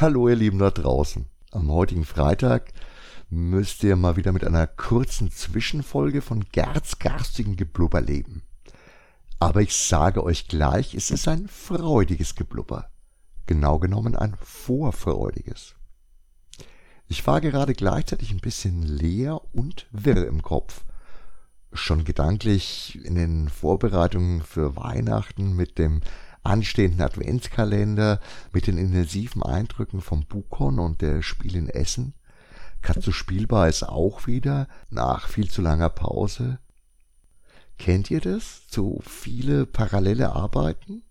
Hallo ihr Lieben da draußen. Am heutigen Freitag müsst ihr mal wieder mit einer kurzen Zwischenfolge von Gerds garstigen Geblubber leben. Aber ich sage euch gleich, es ist ein freudiges Geblubber. Genau genommen ein vorfreudiges. Ich war gerade gleichzeitig ein bisschen leer und wirr im Kopf. Schon gedanklich in den Vorbereitungen für Weihnachten mit dem anstehenden Adventskalender, mit den intensiven Eindrücken vom Bukon und der Spiel in Essen. Katze spielbar ist auch wieder, nach viel zu langer Pause. Kennt ihr das? So viele parallele Arbeiten?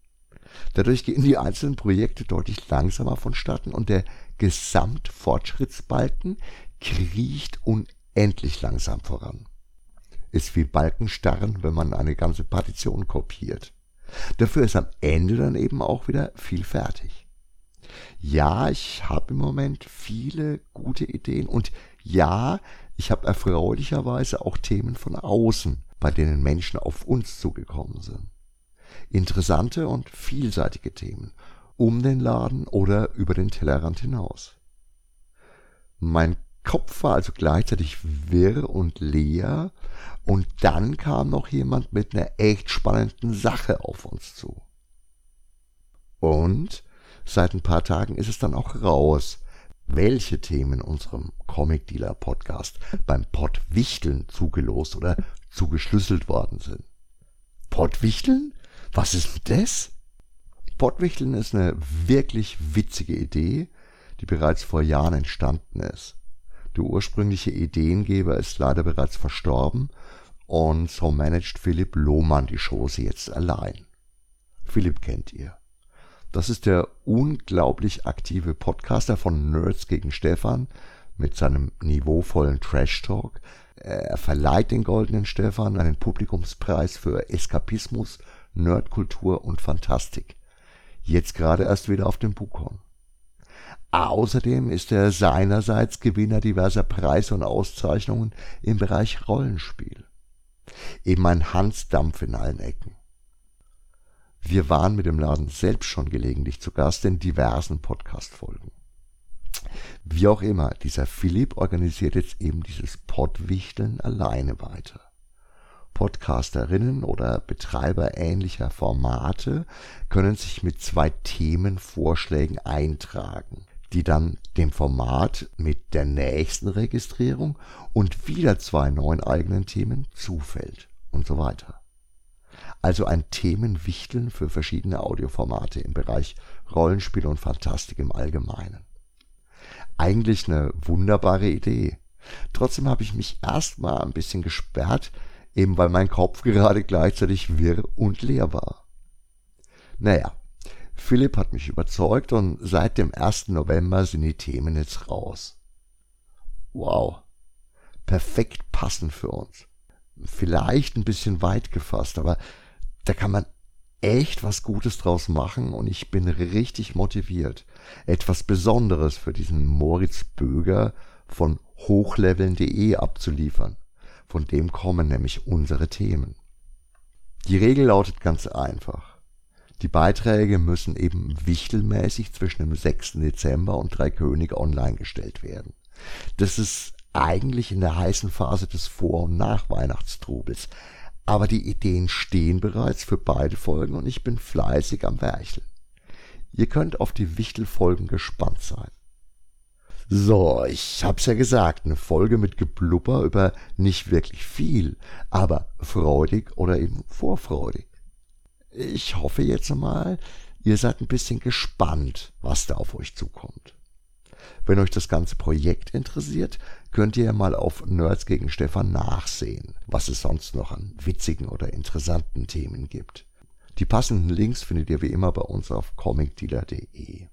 Dadurch gehen die einzelnen Projekte deutlich langsamer vonstatten und der Gesamtfortschrittsbalken kriecht unendlich langsam voran. Ist wie Balkenstarren, wenn man eine ganze Partition kopiert. Dafür ist am Ende dann eben auch wieder viel fertig. Ja, ich habe im Moment viele gute Ideen und ja, ich habe erfreulicherweise auch Themen von außen, bei denen Menschen auf uns zugekommen sind. Interessante und vielseitige Themen um den Laden oder über den Tellerrand hinaus. Mein Kopf war also gleichzeitig wirr und leer und dann kam noch jemand mit einer echt spannenden Sache auf uns zu. Und seit ein paar Tagen ist es dann auch raus, welche Themen unserem Comic Dealer Podcast beim Pottwichteln zugelost oder zugeschlüsselt worden sind. Pottwichteln? Was ist das? Pottwichteln ist eine wirklich witzige Idee, die bereits vor Jahren entstanden ist. Der ursprüngliche Ideengeber ist leider bereits verstorben und so managt Philipp Lohmann die Chose jetzt allein. Philipp kennt ihr. Das ist der unglaublich aktive Podcaster von Nerds gegen Stefan mit seinem niveauvollen Trash Talk. Er verleiht den Goldenen Stefan einen Publikumspreis für Eskapismus, Nerdkultur und Fantastik. Jetzt gerade erst wieder auf dem Bukon. Außerdem ist er seinerseits Gewinner diverser Preise und Auszeichnungen im Bereich Rollenspiel eben ein Hansdampf in allen Ecken. Wir waren mit dem Laden selbst schon gelegentlich zu Gast in diversen Podcast-Folgen. Wie auch immer, dieser Philipp organisiert jetzt eben dieses Pottwichteln alleine weiter. Podcasterinnen oder Betreiber ähnlicher Formate können sich mit zwei Themenvorschlägen eintragen die dann dem Format mit der nächsten Registrierung und wieder zwei neuen eigenen Themen zufällt und so weiter. Also ein Themenwichteln für verschiedene Audioformate im Bereich Rollenspiel und Fantastik im Allgemeinen. Eigentlich eine wunderbare Idee. Trotzdem habe ich mich erstmal ein bisschen gesperrt, eben weil mein Kopf gerade gleichzeitig wirr und leer war. Naja, Philipp hat mich überzeugt und seit dem 1. November sind die Themen jetzt raus. Wow. Perfekt passend für uns. Vielleicht ein bisschen weit gefasst, aber da kann man echt was Gutes draus machen und ich bin richtig motiviert, etwas Besonderes für diesen Moritz Böger von hochleveln.de abzuliefern. Von dem kommen nämlich unsere Themen. Die Regel lautet ganz einfach. Die Beiträge müssen eben wichtelmäßig zwischen dem 6. Dezember und Dreikönig online gestellt werden. Das ist eigentlich in der heißen Phase des Vor- und Nachweihnachtstrubels. Aber die Ideen stehen bereits für beide Folgen und ich bin fleißig am Wercheln. Ihr könnt auf die Wichtelfolgen gespannt sein. So, ich hab's ja gesagt, eine Folge mit Geblubber über nicht wirklich viel, aber freudig oder eben vorfreudig. Ich hoffe jetzt mal, ihr seid ein bisschen gespannt, was da auf euch zukommt. Wenn euch das ganze Projekt interessiert, könnt ihr mal auf Nerds gegen Stefan nachsehen, was es sonst noch an witzigen oder interessanten Themen gibt. Die passenden Links findet ihr wie immer bei uns auf comicdealer.de.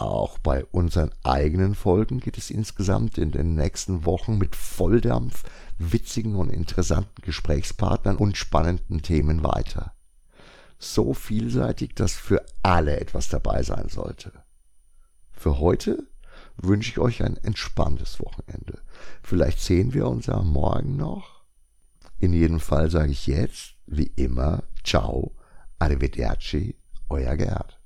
Auch bei unseren eigenen Folgen geht es insgesamt in den nächsten Wochen mit Volldampf, witzigen und interessanten Gesprächspartnern und spannenden Themen weiter. So vielseitig, dass für alle etwas dabei sein sollte. Für heute wünsche ich euch ein entspanntes Wochenende. Vielleicht sehen wir uns ja morgen noch. In jedem Fall sage ich jetzt, wie immer, ciao, arrivederci, euer Gerd.